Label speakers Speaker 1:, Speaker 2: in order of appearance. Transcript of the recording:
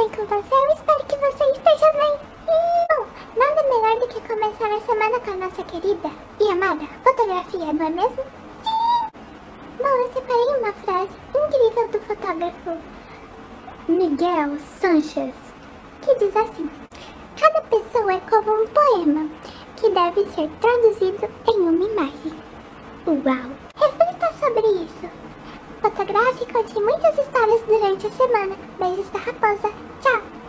Speaker 1: bem com você? Eu espero que você esteja bem. Bom, nada melhor do que começar a semana com a nossa querida e amada fotografia, não é mesmo? Sim! Bom, eu separei uma frase incrível do fotógrafo Miguel Sanches, que diz assim, Cada pessoa é como um poema, que deve ser traduzido em uma imagem. Uau! Reflita sobre isso. Fotografe e conte muitas histórias durante a semana. Beijos da raposa. Tchau!